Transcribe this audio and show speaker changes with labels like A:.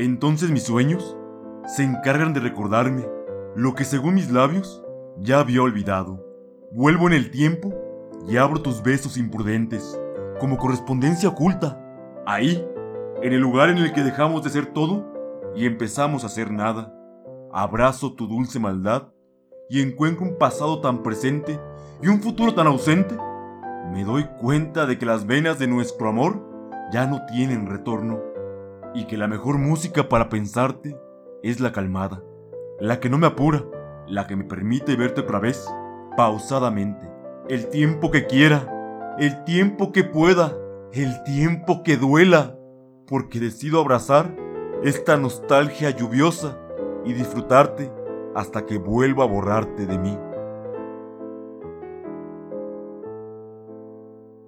A: Entonces mis sueños se encargan de recordarme lo que según mis labios ya había olvidado. Vuelvo en el tiempo y abro tus besos imprudentes como correspondencia oculta. Ahí, en el lugar en el que dejamos de ser todo y empezamos a ser nada, abrazo tu dulce maldad y encuentro un pasado tan presente y un futuro tan ausente. Me doy cuenta de que las venas de nuestro amor ya no tienen retorno y que la mejor música para pensarte es la calmada, la que no me apura, la que me permite verte otra vez, pausadamente, el tiempo que quiera, el tiempo que pueda, el tiempo que duela, porque decido abrazar esta nostalgia lluviosa y disfrutarte hasta que vuelva a borrarte de mí.